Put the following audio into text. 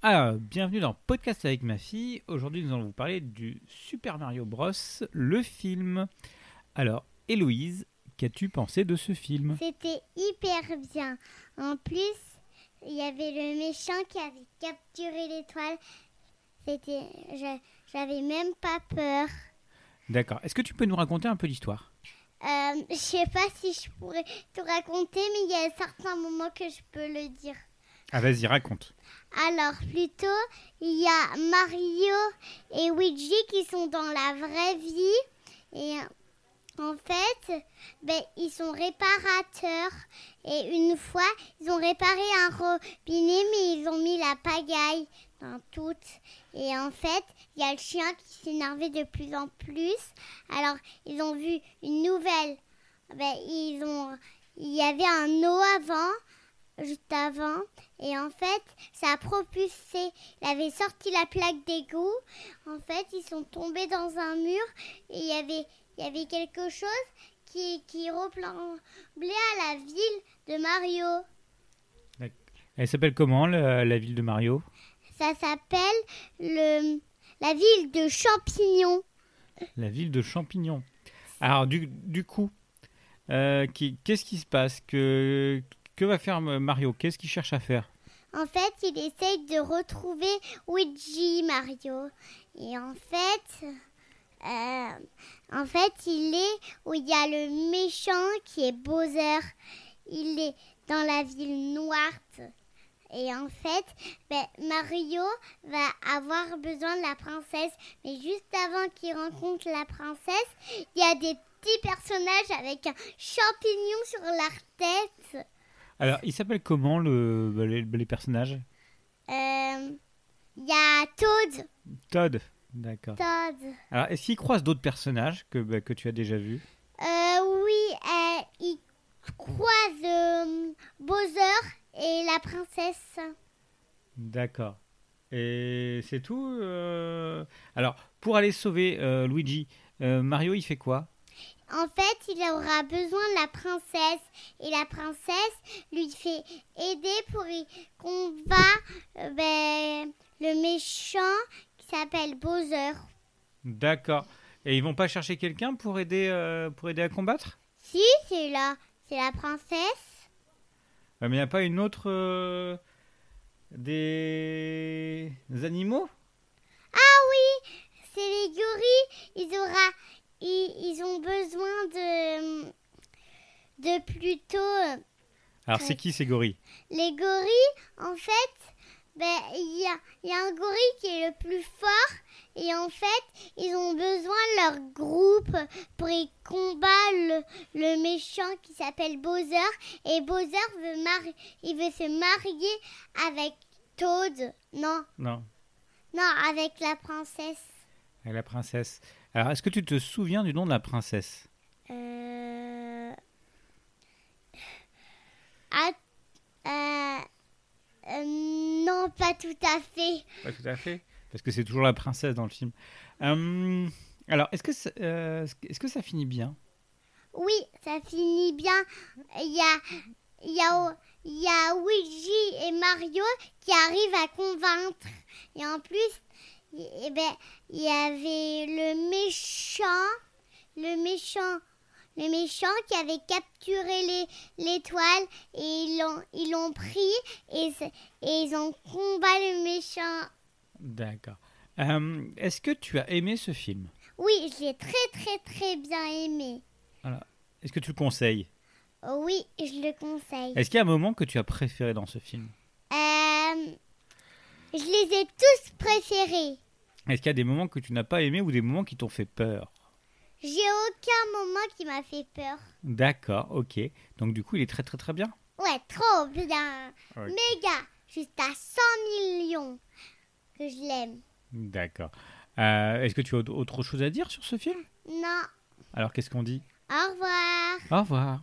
Ah, bienvenue dans Podcast avec ma fille. Aujourd'hui, nous allons vous parler du Super Mario Bros, le film. Alors, Héloïse, qu'as-tu pensé de ce film? C'était hyper bien. En plus, il y avait le méchant qui avait capturé l'étoile. C'était, j'avais même pas peur. D'accord. Est-ce que tu peux nous raconter un peu l'histoire? Euh, je sais pas si je pourrais te raconter, mais il y a certains moments que je peux le dire. Ah, vas-y, raconte. Alors, plutôt, il y a Mario et Luigi qui sont dans la vraie vie. Et en fait, ben, ils sont réparateurs. Et une fois, ils ont réparé un robinet, mais ils ont mis la pagaille dans tout. Et en fait, il y a le chien qui s'énervait de plus en plus. Alors, ils ont vu une nouvelle. Ben, ils ont, il y avait un eau avant juste avant. Et en fait, ça a propulsé. Il avait sorti la plaque d'égout. En fait, ils sont tombés dans un mur. Et il y avait, il y avait quelque chose qui, qui ressemblait à la ville de Mario. Elle s'appelle comment, la, la ville de Mario? Ça s'appelle le, la ville de Champignon. La ville de Champignon. Alors, du, du coup, euh, qu'est-ce qui se passe? Que, que va faire Mario? Qu'est-ce qu'il cherche à faire? En fait, il essaye de retrouver Luigi Mario. Et en fait, euh, en fait, il est où il y a le méchant qui est Bowser. Il est dans la ville noire. Et en fait, ben, Mario va avoir besoin de la princesse. Mais juste avant qu'il rencontre la princesse, il y a des petits personnages avec un champignon sur leur tête. Alors, il s'appelle comment le, bah, les, les personnages? Euh, Il y a Toad. Todd. D'accord. Todd. Alors, est-ce qu'il croise d'autres personnages que, bah, que tu as déjà vus? Euh, oui, euh, il croise euh, Bowser et la princesse. D'accord. Et c'est tout euh? Alors, pour aller sauver euh, Luigi, euh, Mario, il fait quoi? En fait, il aura besoin de la princesse et la princesse lui fait aider pour combattre euh, ben, le méchant qui s'appelle Bowser. D'accord. Et ils vont pas chercher quelqu'un pour aider, euh, pour aider à combattre? Si, c'est là, c'est la princesse. Euh, Mais il n'y a pas une autre... euh, des... des animaux? Ah oui, c'est les gorilles. Ils, aura, ils, ils ont besoin de, de plutôt euh, Alors, c'est qui ces gorilles? les gorilles. En fait, ben il y a, y a un gorille qui est le plus fort et en fait, ils ont besoin de leur groupe pour y combattre le, le méchant qui s'appelle Bowser et Bowser veut mari- il veut se marier avec Toad. Non, Non, non, avec la princesse. avec la princesse. Alors, est-ce que tu te souviens du nom de la princesse? Euh... Euh, euh, non, pas tout à fait. Pas tout à fait. Parce que c'est toujours la princesse dans le film. Alors, est-ce que, ça- est-ce que ça finit bien? Oui, ça finit bien. Il y a, il y a, il y a Luigi et Mario qui arrivent à convaincre. Et en plus, eh ben, il y avait le méchant, le méchant, le méchant qui avait capturé l'étoile et ils l'ont, ils l'ont pris et, ils ont combattu le méchant. D'accord. Euh, est-ce que tu as aimé ce film? Oui, je l'ai très très très bien aimé. Est-ce que tu le conseilles? Oui, je le conseille. Est-ce qu'il y a un moment que tu as préféré dans ce film? Euh, je les ai tous préférés. Est-ce qu'il y a des moments que tu n'as pas aimé ou des moments qui t'ont fait peur J'ai aucun moment qui m'a fait peur. D'accord, ok. Donc du coup, il est très très très bien. Ouais, trop bien. Ok. Méga. Juste à 100 millions que je l'aime. D'accord. Euh, Est-ce que tu as autre chose à dire sur ce film? Non. Alors qu'est-ce qu'on dit? Au revoir. Au revoir.